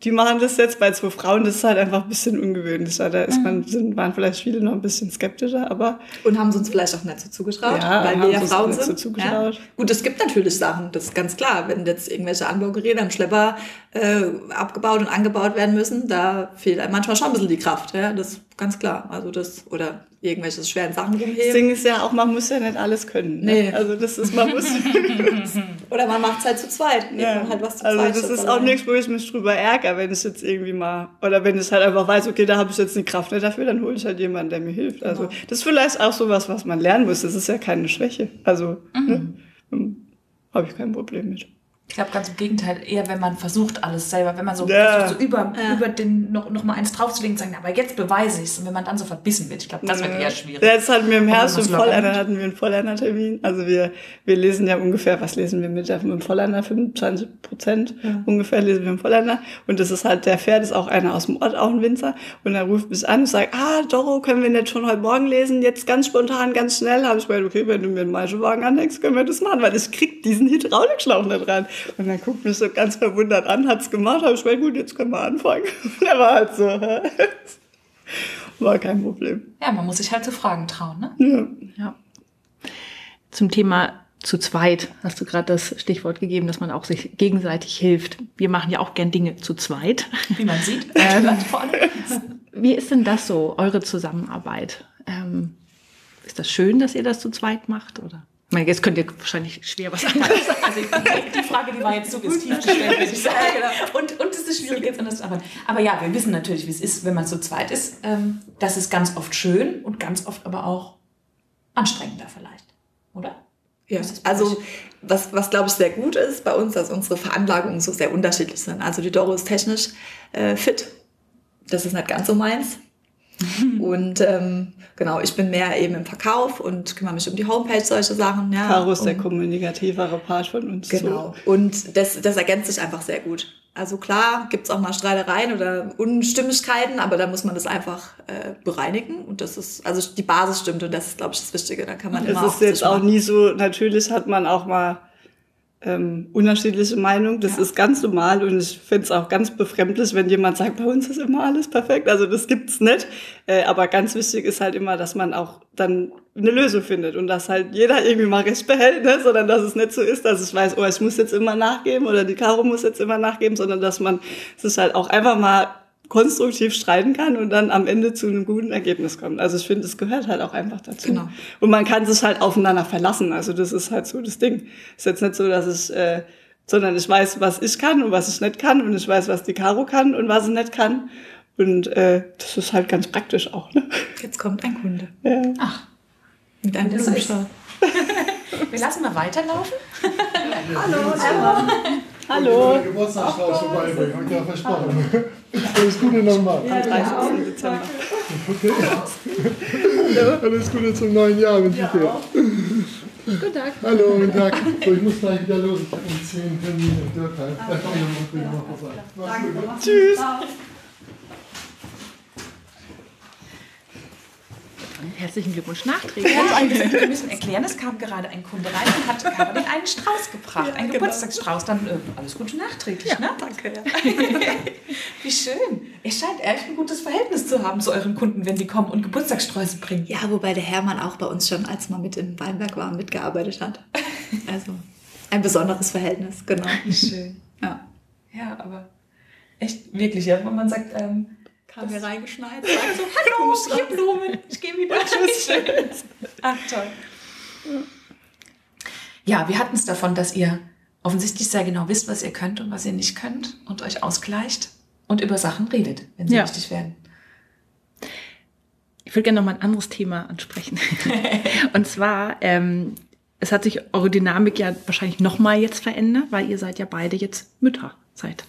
die machen das jetzt bei zwei Frauen, das ist halt einfach ein bisschen ungewöhnlich. Da ist man, mhm. sind, waren vielleicht viele noch ein bisschen skeptischer, aber. Und haben sie uns vielleicht auch nicht so zugetraut, ja, weil wir ja Frauen sind. So zugetraut. Ja. Gut, es gibt natürlich Sachen, das ist ganz klar. Wenn jetzt irgendwelche Anbaugeräte am Schlepper äh, abgebaut und angebaut werden müssen, da fehlt einem manchmal schon ein bisschen die Kraft, ja, das ist ganz klar. Also das, oder irgendwelche schweren Sachen rumheben. Das Ding ist ja auch, man muss ja nicht alles können. Ne? Nee. Also das ist, man muss. <laughs> Oder man macht es halt zu zweit. Ja. Halt was zu also zweit das ist auch nichts, wo ich mich drüber ärgere, wenn es jetzt irgendwie mal, oder wenn es halt einfach weiß, okay, da habe ich jetzt eine Kraft nicht dafür, dann hole ich halt jemanden, der mir hilft. Also genau. das ist vielleicht auch sowas, was man lernen muss. Das ist ja keine Schwäche. Also mhm. ne? habe ich kein Problem mit. Ich glaube ganz im Gegenteil, eher wenn man versucht alles selber, wenn man so, ja. so über, ja. über den noch, noch mal eins draufzulegen und sagen, aber jetzt beweise ich es. Und wenn man dann so verbissen wird, ich glaube, das wird eher schwierig. Jetzt hatten wir im Herbst im Vollender hatten wir einen Vollender-Termin. Also wir, wir lesen ja ungefähr, was lesen wir mit, dem Vollender? 25 Prozent ja. ungefähr lesen wir im Vollender. Und das ist halt, der Pferd ist auch einer aus dem Ort, auch ein Winzer. Und er ruft mich an und sagt, ah, Doro, können wir nicht schon heute Morgen lesen? Jetzt ganz spontan, ganz schnell. Habe ich gesagt, okay, wenn du mir einen Maischewagen anhängst, können wir das machen, weil ich krieg diesen Hydraulikschlauch nicht rein. Und dann guckt mich so ganz verwundert an, hat's gemacht, habe ich gesagt, gut, jetzt können wir anfangen. <laughs> Und er war halt so, war kein Problem. Ja, man muss sich halt zu so Fragen trauen, ne? Ja. ja. Zum Thema zu zweit hast du gerade das Stichwort gegeben, dass man auch sich gegenseitig hilft. Wir machen ja auch gern Dinge zu zweit. Wie man sieht. <laughs> ähm, wie ist denn das so, eure Zusammenarbeit? Ähm, ist das schön, dass ihr das zu zweit macht, oder? Jetzt könnt ihr wahrscheinlich schwer was anderes sagen. Also die Frage, die war jetzt suggestiv gestellt, muss ich sagen. Und, und es ist schwierig, jetzt anders zu arbeiten. Aber ja, wir wissen natürlich, wie es ist, wenn man zu zweit ist. Ähm, das ist ganz oft schön und ganz oft aber auch anstrengender vielleicht, oder? Ja, also was, was glaube ich sehr gut ist bei uns, dass unsere Veranlagungen so sehr unterschiedlich sind. Also die Doro ist technisch äh, fit. Das ist nicht ganz so meins. <laughs> Und ähm, genau, ich bin mehr eben im Verkauf und kümmere mich um die Homepage, solche Sachen. Ja, Caro ist um, der kommunikativere Part von uns. Genau. So. Und das, das ergänzt sich einfach sehr gut. Also klar, gibt's auch mal Streitereien oder Unstimmigkeiten, aber da muss man das einfach äh, bereinigen. Und das ist, also die Basis stimmt und das ist, glaube ich, das Wichtige. Da kann man es immer. Es ist jetzt auch nie so, natürlich hat man auch mal ähm, unterschiedliche Meinungen. Das ja. ist ganz normal und ich finde es auch ganz befremdlich, wenn jemand sagt, bei uns ist immer alles perfekt. Also das gibt's nicht. Äh, aber ganz wichtig ist halt immer, dass man auch dann eine Lösung findet und dass halt jeder irgendwie mal recht behält, ne? sondern dass es nicht so ist, dass ich weiß, oh, ich muss jetzt immer nachgeben oder die Caro muss jetzt immer nachgeben, sondern dass man es halt auch einfach mal konstruktiv streiten kann und dann am Ende zu einem guten Ergebnis kommt. Also ich finde, es gehört halt auch einfach dazu. Genau. Und man kann sich halt aufeinander verlassen. Also das ist halt so das Ding. Ist jetzt nicht so, dass ich, äh, sondern ich weiß, was ich kann und was ich nicht kann und ich weiß, was die Caro kann und was sie nicht kann. Und äh, das ist halt ganz praktisch auch. Ne? Jetzt kommt ein Kunde. Ja. Ach, mit einem Blumenstrauß. <laughs> Wir lassen mal weiterlaufen. <laughs> Hallo, Emma. Hallo. Geburtstagsstrauß vorbeibringen, habe ich ja versprochen. Alles Gute nochmal. Am 30. Dezember. Okay. Alles Gute zum neuen Jahr wünsche ich dir. Guten Tag. Hallo, guten Tag. So, ich muss gleich wieder los. Ich habe um 10 Termine in Dürkheim. Da komme ich. Tschüss. Herzlichen Glückwunsch nachträglich. Ja, wir müssen erklären, es kam gerade ein Kunde rein und hat Caroline einen Strauß gebracht, ja, einen genau. Geburtstagsstrauß. Dann äh, alles Gute nachträglich, ja, ne? Danke. Ja. <laughs> Wie schön. Er scheint echt ein gutes Verhältnis zu haben zu euren Kunden, wenn die kommen und Geburtstagssträuße bringen. Ja, wobei der Hermann auch bei uns schon, als man mit in Weinberg war, mitgearbeitet hat. <laughs> Also ein besonderes Verhältnis, genau. Wie schön. Ja. Ja, aber echt wirklich, ja, wenn man sagt, ähm, kam mir reingeschneit, so, <laughs> hallo, hier Blumen, ich gehe wieder. Tschüss. Ach, toll. Ja, wir hatten es davon, dass ihr offensichtlich sehr genau wisst, was ihr könnt und was ihr nicht könnt und euch ausgleicht und über Sachen redet, wenn sie ja. wichtig werden. Ich würde gerne noch mal ein anderes Thema ansprechen. <laughs> und zwar, ähm, es hat sich eure Dynamik ja wahrscheinlich nochmal jetzt verändert, weil ihr seid ja beide jetzt Mütter seit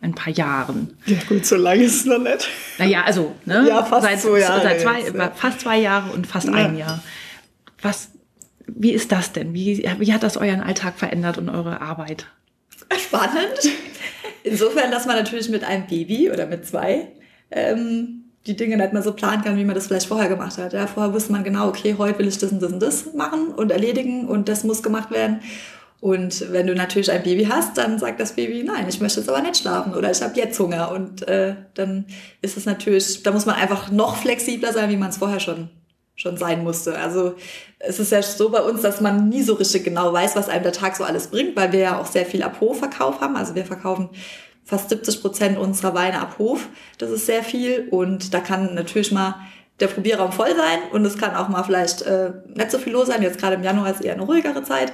ein paar Jahren. Ja gut, so lange ist es noch nicht. Naja, also ne? Ja, fast seit, zwei Jahre Seit zwei, jetzt, ja. Fast zwei Jahre und fast Ja. ein Jahr. Was, wie ist das denn? Wie, wie hat das euren Alltag verändert und eure Arbeit? spannend. Insofern, dass man natürlich mit einem Baby oder mit zwei ähm, die Dinge nicht mehr so planen kann, wie man das vielleicht vorher gemacht hat. Ja, vorher wusste man genau, okay, heute will ich das und das und das machen und erledigen und das muss gemacht werden. Und wenn du natürlich ein Baby hast, dann sagt das Baby, nein, ich möchte jetzt aber nicht schlafen oder ich habe jetzt Hunger. Und äh, dann ist es natürlich, da muss man einfach noch flexibler sein, wie man es vorher schon schon sein musste. Also es ist ja so bei uns, dass man nie so richtig genau weiß, was einem der Tag so alles bringt, weil wir ja auch sehr viel ab Hof-Verkauf haben. Also wir verkaufen fast 70 Prozent unserer Weine ab Hof. Das ist sehr viel und da kann natürlich mal der Probierraum voll sein und es kann auch mal vielleicht äh, nicht so viel los sein. Jetzt gerade im Januar ist eher eine ruhigere Zeit.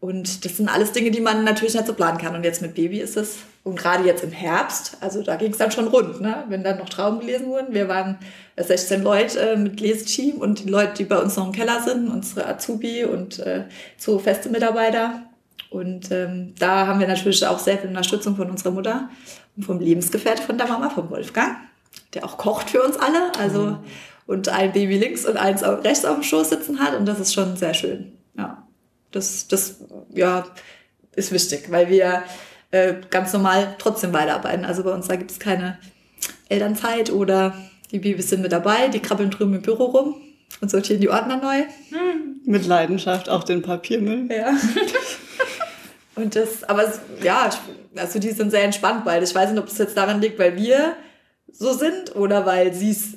Und das sind alles Dinge, die man natürlich nicht so planen kann. Und jetzt mit Baby ist es, und gerade jetzt im Herbst, also da ging es dann schon rund, ne? wenn dann noch Trauben gelesen wurden. Wir waren äh, 16 Leute äh, mit Leseteam und die Leute, die bei uns noch im Keller sind, unsere Azubi und äh, so feste Mitarbeiter. Und ähm, da haben wir natürlich auch sehr viel Unterstützung von unserer Mutter und vom Lebensgefährte von der Mama, vom Wolfgang, der auch kocht für uns alle. Also und ein Baby links und eins rechts auf dem Schoß sitzen hat. Und das ist schon sehr schön. Das, das ja, ist wichtig, weil wir äh, ganz normal trotzdem weiterarbeiten. Also bei uns da gibt es keine Elternzeit oder die Babys sind mit dabei, die krabbeln drüben im Büro rum und sortieren die Ordner neu. Mit Leidenschaft auch den Papiermüll. Ja. <laughs> Und das, aber ja, also die sind sehr entspannt beide. Ich weiß nicht, ob es jetzt daran liegt, weil wir so sind oder weil sie es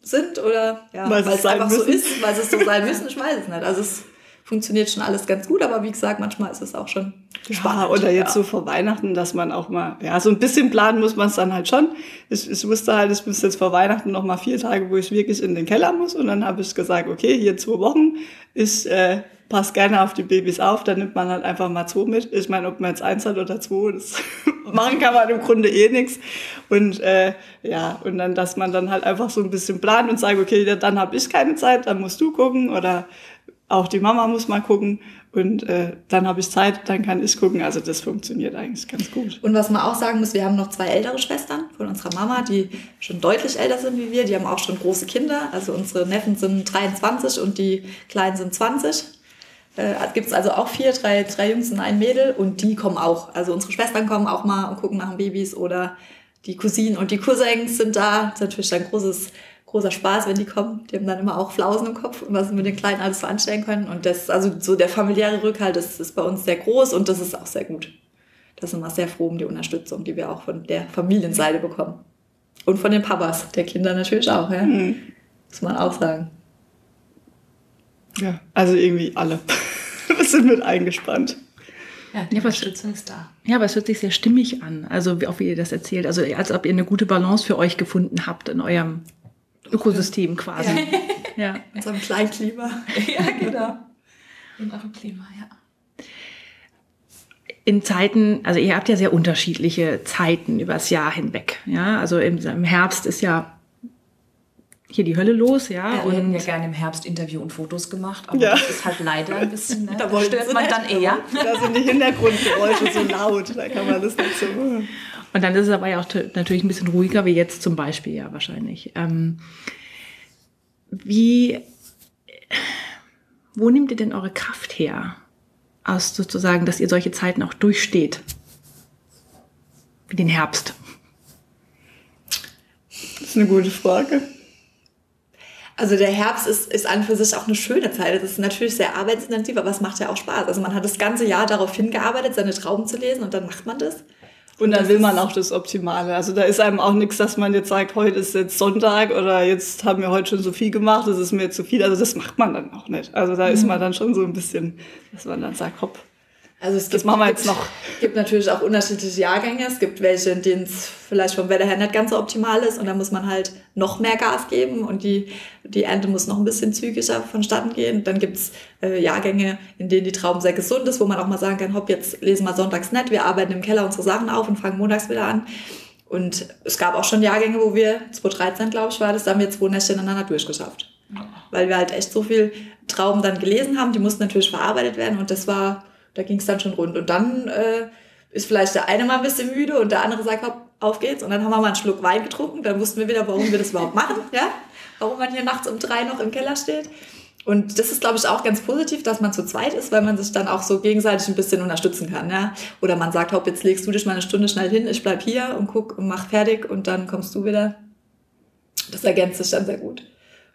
sind oder ja, Weil es einfach so müssen. ist, weil sie es so sein müssen. Ich weiß es nicht. Also es funktioniert schon alles ganz gut, aber wie gesagt, manchmal ist es auch schon Ja, spannend. oder jetzt ja. so vor Weihnachten, dass man auch mal, ja, so ein bisschen planen muss man es dann halt schon. Ich, ich wusste halt, es bis jetzt vor Weihnachten noch mal vier Tage, wo ich wirklich in den Keller muss. Und dann habe ich gesagt, okay, hier zwei Wochen, ich äh, passe gerne auf die Babys auf, dann nimmt man halt einfach mal zwei mit. Ich meine, ob man jetzt eins hat oder zwei, das <laughs> machen kann man im Grunde eh nichts. Und äh, ja, und dann, dass man dann halt einfach so ein bisschen plant und sagt, okay, ja, dann habe ich keine Zeit, dann musst du gucken oder auch die Mama muss mal gucken und äh, dann habe ich Zeit, dann kann ich gucken. Also das funktioniert eigentlich ganz gut. Und was man auch sagen muss, wir haben noch zwei ältere Schwestern von unserer Mama, die schon deutlich älter sind wie wir. Die haben auch schon große Kinder. Also unsere Neffen sind 23 und die Kleinen sind 20. Äh, Gibt es also auch vier, drei, drei Jungs und ein Mädel und die kommen auch. Also unsere Schwestern kommen auch mal und gucken nach den Babys oder die Cousinen und die Cousins sind da. Das ist natürlich ein großes, großer Spaß, wenn die kommen. Die haben dann immer auch Flausen im Kopf und was sie mit den Kleinen alles so anstellen können. Und das, also so der familiäre Rückhalt, das ist bei uns sehr groß und das ist auch sehr gut. Da sind wir sehr froh um die Unterstützung, die wir auch von der Familienseite bekommen. Und von den Papas der Kinder natürlich auch, ja. Muss man auch sagen. Ja, also irgendwie alle. <laughs> Wir sind mit eingespannt. Ja, die Ja, Unterstützung ist da. Ja, aber es hört sich sehr stimmig an, also wie, auch wie ihr das erzählt. Also als ob ihr eine gute Balance für euch gefunden habt in eurem Ökosystem quasi. Ja. <laughs> In unserem Kleinklima. ja, <laughs> genau. In eurem Klima, ja. In Zeiten, also ihr habt ja sehr unterschiedliche Zeiten übers Jahr hinweg. Ja, also im, im Herbst ist ja hier die Hölle los, ja. Ja, wir hätten ja gerne im Herbst Interview und Fotos gemacht, aber Ja. das ist halt leider ein bisschen, ne? <laughs> Da stört man dann eher. Da sind die Hintergrundgeräusche so laut, da kann man das nicht so. Und dann ist es aber ja auch natürlich ein bisschen ruhiger, wie jetzt zum Beispiel ja wahrscheinlich. Ähm, wie, wo nehmt ihr denn eure Kraft her? Aus sozusagen, dass ihr solche Zeiten auch durchsteht? Wie den Herbst. Das ist eine gute Frage. Also der Herbst ist, ist an für sich auch eine schöne Zeit. Das ist natürlich sehr arbeitsintensiv, aber es macht ja auch Spaß. Also man hat das ganze Jahr darauf hingearbeitet, seine Trauben zu lesen und dann macht man das. Und dann will man auch das Optimale. Also da ist einem auch nichts, dass man jetzt sagt, heute ist jetzt Sonntag oder jetzt haben wir heute schon so viel gemacht, das ist mir zu viel. Also das macht man dann auch nicht. Also da ist man dann schon so ein bisschen, dass man dann sagt, hopp, Also es Das machen wir jetzt noch. Es <laughs> gibt natürlich auch unterschiedliche Jahrgänge. Es gibt welche, in denen es vielleicht vom Wetter her nicht ganz so optimal ist und da muss man halt noch mehr Gas geben und die, die Ernte muss noch ein bisschen zügiger vonstatten gehen. Dann gibt's äh, Jahrgänge, in denen die Trauben sehr gesund ist, wo man auch mal sagen kann, hopp, jetzt lesen wir sonntags nicht, wir arbeiten im Keller unsere Sachen auf und fangen montags wieder an. Und es gab auch schon Jahrgänge, wo wir, 2013 glaube ich war das, da haben wir zwei Nächte ineinander durchgeschafft. weil wir halt echt so viel Trauben dann gelesen haben. Die mussten natürlich verarbeitet werden und das war, da ging es dann schon rund. Und dann äh, ist vielleicht der eine mal ein bisschen müde und der andere sagt, hopp, auf geht's. Und dann haben wir mal einen Schluck Wein getrunken. Dann wussten wir wieder, warum wir das überhaupt machen, <laughs> ja? Warum man hier nachts um drei noch im Keller steht. Und das ist, glaube ich, auch ganz positiv, dass man zu zweit ist, weil man sich dann auch so gegenseitig ein bisschen unterstützen kann. Ja? Oder man sagt, hopp, jetzt legst du dich mal eine Stunde schnell hin, ich bleib hier und guck und mach fertig und dann kommst du wieder. Das ergänzt sich dann sehr gut.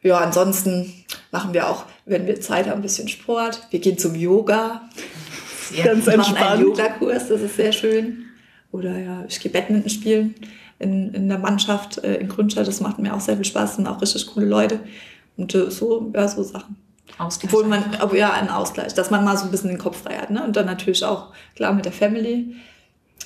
Ja, ansonsten machen wir auch, wenn wir Zeit haben, ein bisschen Sport. Wir gehen zum Yoga. Sehr ganz entspannt. einen Yogakurs, das ist sehr schön. Oder ja, ich gehe Badminton spielen in, in der Mannschaft äh, in Grünstadt. Das macht mir auch sehr viel Spaß, sind auch richtig coole Leute. Und äh, so, ja, so Sachen. Ausgleich. Obwohl man, aber ja, ein Ausgleich, dass man mal so ein bisschen den Kopf frei hat. Ne? Und dann natürlich auch, klar, mit der Family.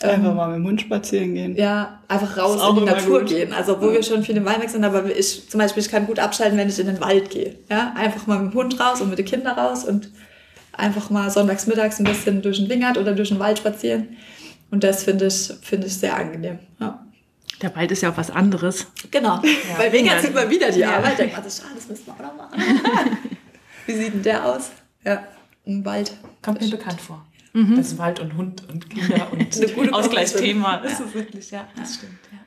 Einfach mal mit dem Hund spazieren gehen. Ja, einfach raus in die Natur gut. gehen. Also, obwohl wir schon viel im Wald weg sind, aber ich, zum Beispiel, ich kann gut abschalten, wenn ich in den Wald gehe. Ja, einfach mal mit dem Hund raus und mit den Kindern raus und einfach mal sonntags mittags ein bisschen durch den Wingert oder durch den Wald spazieren. Und das finde ich, finde ich sehr angenehm. Ja. Der Wald ist ja auch was anderes. Genau. Bei Wingert Ja. sieht man wieder die Ja. Arbeit. Denkt man sich, ah, das müssen wir auch noch machen. <laughs> Wie sieht denn der aus? Ja, im Wald. Kommt mir bekannt vor. Das ist Wald und Hund und Kinder <laughs> und Ausgleichsthema. Das ist wirklich, ja, das stimmt, ja.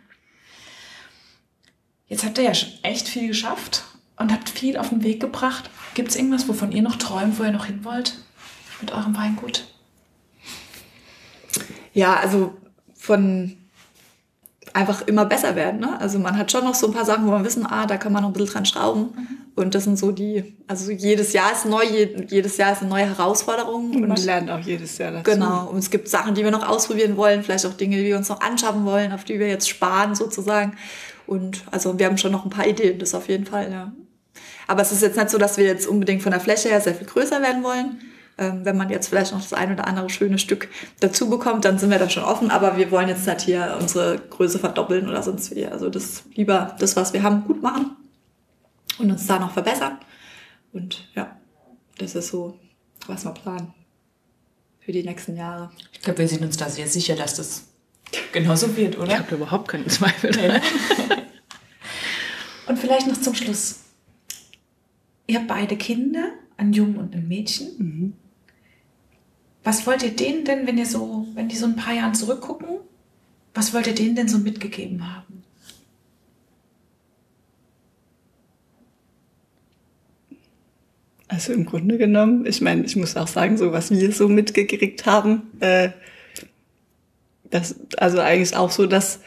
Jetzt habt ihr ja schon echt viel geschafft und habt viel auf den Weg gebracht. Gibt es irgendwas, wovon ihr noch träumt, wo ihr noch hin wollt mit eurem Weingut? Ja, also von einfach immer besser werden. Ne? Also man hat schon noch so ein paar Sachen, wo man wissen, ah, da kann man noch ein bisschen dran schrauben. Und das sind so die, also jedes Jahr ist neu, je- jedes Jahr ist eine neue Herausforderung. Und man Und lernt auch jedes Jahr dazu. Genau. Und es gibt Sachen, die wir noch ausprobieren wollen, vielleicht auch Dinge, die wir uns noch anschaffen wollen, auf die wir jetzt sparen sozusagen. Und also wir haben schon noch ein paar Ideen, das auf jeden Fall, ja. Aber es ist jetzt nicht so, dass wir jetzt unbedingt von der Fläche her sehr viel größer werden wollen. Ähm, wenn man jetzt vielleicht noch das ein oder andere schöne Stück dazu bekommt, dann sind wir da schon offen. Aber wir wollen jetzt nicht hier unsere Größe verdoppeln oder sonst wie. Also das lieber das, was wir haben, gut machen und uns da noch verbessern. Und ja, das ist so, was wir planen für die nächsten Jahre. Ich glaube, wir sind uns da sehr sicher, dass das genauso wird, Ich oder? habe überhaupt keinen Zweifel. <laughs> Und vielleicht noch zum Schluss. Ihr habt beide Kinder, einen Jungen und ein Mädchen. Was wollt ihr denen denn, wenn ihr so, wenn die so ein paar Jahren zurückgucken, was wollt ihr denen denn so mitgegeben haben? Also im Grunde genommen, ich meine, ich muss auch sagen, so was wir so mitgekriegt haben, äh, das, also eigentlich auch so, dass,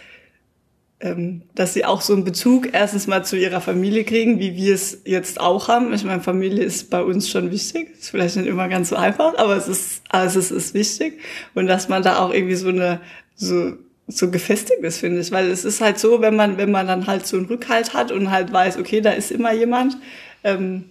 dass sie auch so einen Bezug erstens mal zu ihrer Familie kriegen, wie wir es jetzt auch haben. Ich meine, Familie ist bei uns schon wichtig. Ist vielleicht nicht immer ganz so einfach, aber es ist, also es ist wichtig. Und dass man da auch irgendwie so eine, so, so gefestigt ist, finde ich. Weil es ist halt so, wenn man, wenn man dann halt so einen Rückhalt hat und halt weiß, okay, da ist immer jemand, ähm,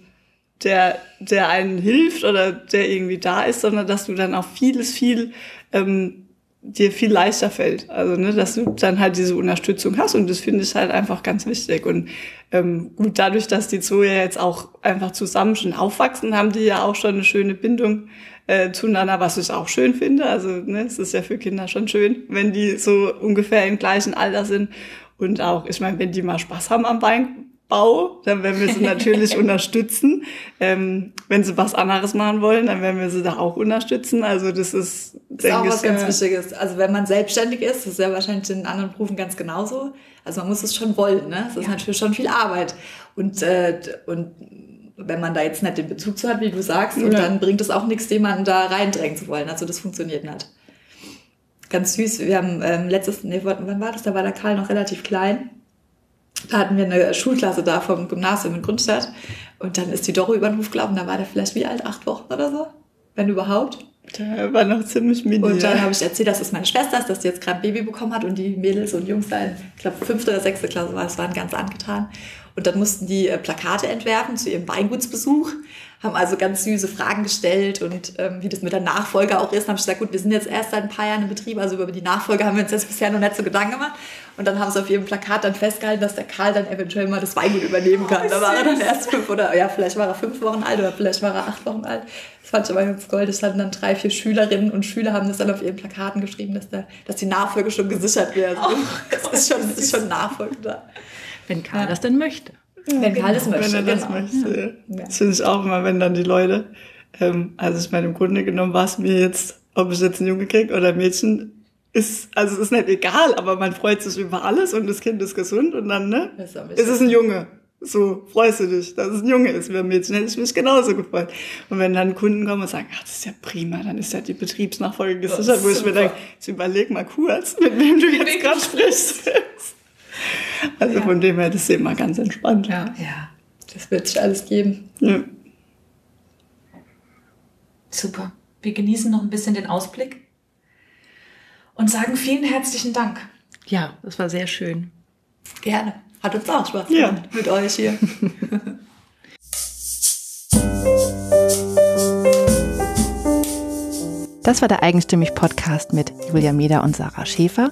der, der einen hilft oder der irgendwie da ist, sondern dass du dann auch vieles, viel, ähm, dir viel leichter fällt. Also, ne, dass du dann halt diese Unterstützung hast und das finde ich halt einfach ganz wichtig. Und ähm, gut, dadurch, dass die zwei ja jetzt auch einfach zusammen schon aufwachsen, haben die ja auch schon eine schöne Bindung äh, zueinander, was ich auch schön finde. Also, ne, es ist ja für Kinder schon schön, wenn die so ungefähr im gleichen Alter sind. Und auch, ich meine, wenn die mal Spaß haben am Weinbau, dann werden wir sie natürlich <laughs> unterstützen. Ähm, wenn sie was anderes machen wollen, dann werden wir sie da auch unterstützen. Also das ist, Das ist auch was ganz Wichtiges. Also wenn man selbstständig ist, das ist ja wahrscheinlich in anderen Berufen ganz genauso. Also man muss es schon wollen, ne? Das ist natürlich schon viel Arbeit. Und, äh, und wenn man da jetzt nicht den Bezug zu hat, wie du sagst, und Ja. dann bringt es auch nichts, jemanden da reindrängen zu wollen. Also das funktioniert nicht. Ganz süß. Wir haben ähm, letztes, nee, wann war das? Da war der Karl noch relativ klein. Da hatten wir eine Schulklasse da vom Gymnasium in Grundstadt. Und dann ist die Doro über den Hof gelaufen. Da war der vielleicht wie alt? Acht Wochen oder so? Wenn überhaupt. der war noch ziemlich mini. Und dann habe ich erzählt, dass es meine Schwester ist, dass die jetzt gerade ein Baby bekommen hat und die Mädels und Jungs da in, ich glaube, fünfte oder sechste Klasse war, waren ganz angetan. Und dann mussten die äh, Plakate entwerfen zu ihrem Weingutsbesuch, haben also ganz süße Fragen gestellt und ähm, wie das mit der Nachfolge auch ist. Dann habe ich gesagt, gut, wir sind jetzt erst seit ein paar Jahren im Betrieb, also über die Nachfolge haben wir uns jetzt bisher noch nicht so Gedanken gemacht. Und dann haben sie auf ihrem Plakat dann festgehalten, dass der Karl dann eventuell mal das Weingut übernehmen kann. da war er dann erst fünf oder ja, vielleicht war er fünf Wochen alt oder vielleicht war er acht Wochen alt. Das fand ich aber ganz gold. Das hatten dann drei, vier Schülerinnen und Schüler haben das dann auf ihren Plakaten geschrieben, dass, der, dass die Nachfolge schon gesichert wäre. Also, das ist schon, ist schon Nachfolge da. Wenn Karl das denn möchte. Wenn Karl es Wenn möchte, er das genau. möchte. Ja. Das finde ich auch immer, wenn dann die Leute, ähm, also ich meine, im Grunde genommen war es mir jetzt, ob ich jetzt einen Junge krieg oder ein Mädchen, ist, also es ist nicht egal, aber man freut sich über alles und das Kind ist gesund und dann, ne, Das ist es ein Junge. So freust du dich, dass es ein Junge ist. Wie ein Mädchen hätte ich mich genauso gefreut. Und wenn dann Kunden kommen und sagen, ach, das ist ja prima, dann ist ja die Betriebsnachfolge gesichert, wo ich mir super. denke, jetzt überleg mal kurz, mit wem du jetzt gerade sprichst. <laughs> Also von dem her, das ist immer ganz entspannt. Ja, ja. Das wird sich alles geben. Ja. Super. Wir genießen noch ein bisschen den Ausblick und sagen vielen herzlichen Dank. Ja, das war sehr schön. Gerne. Hat uns auch Spaß Ja. gemacht mit euch hier. Das war der Eigenstimmig Podcast mit Julia Meder und Sarah Schäfer.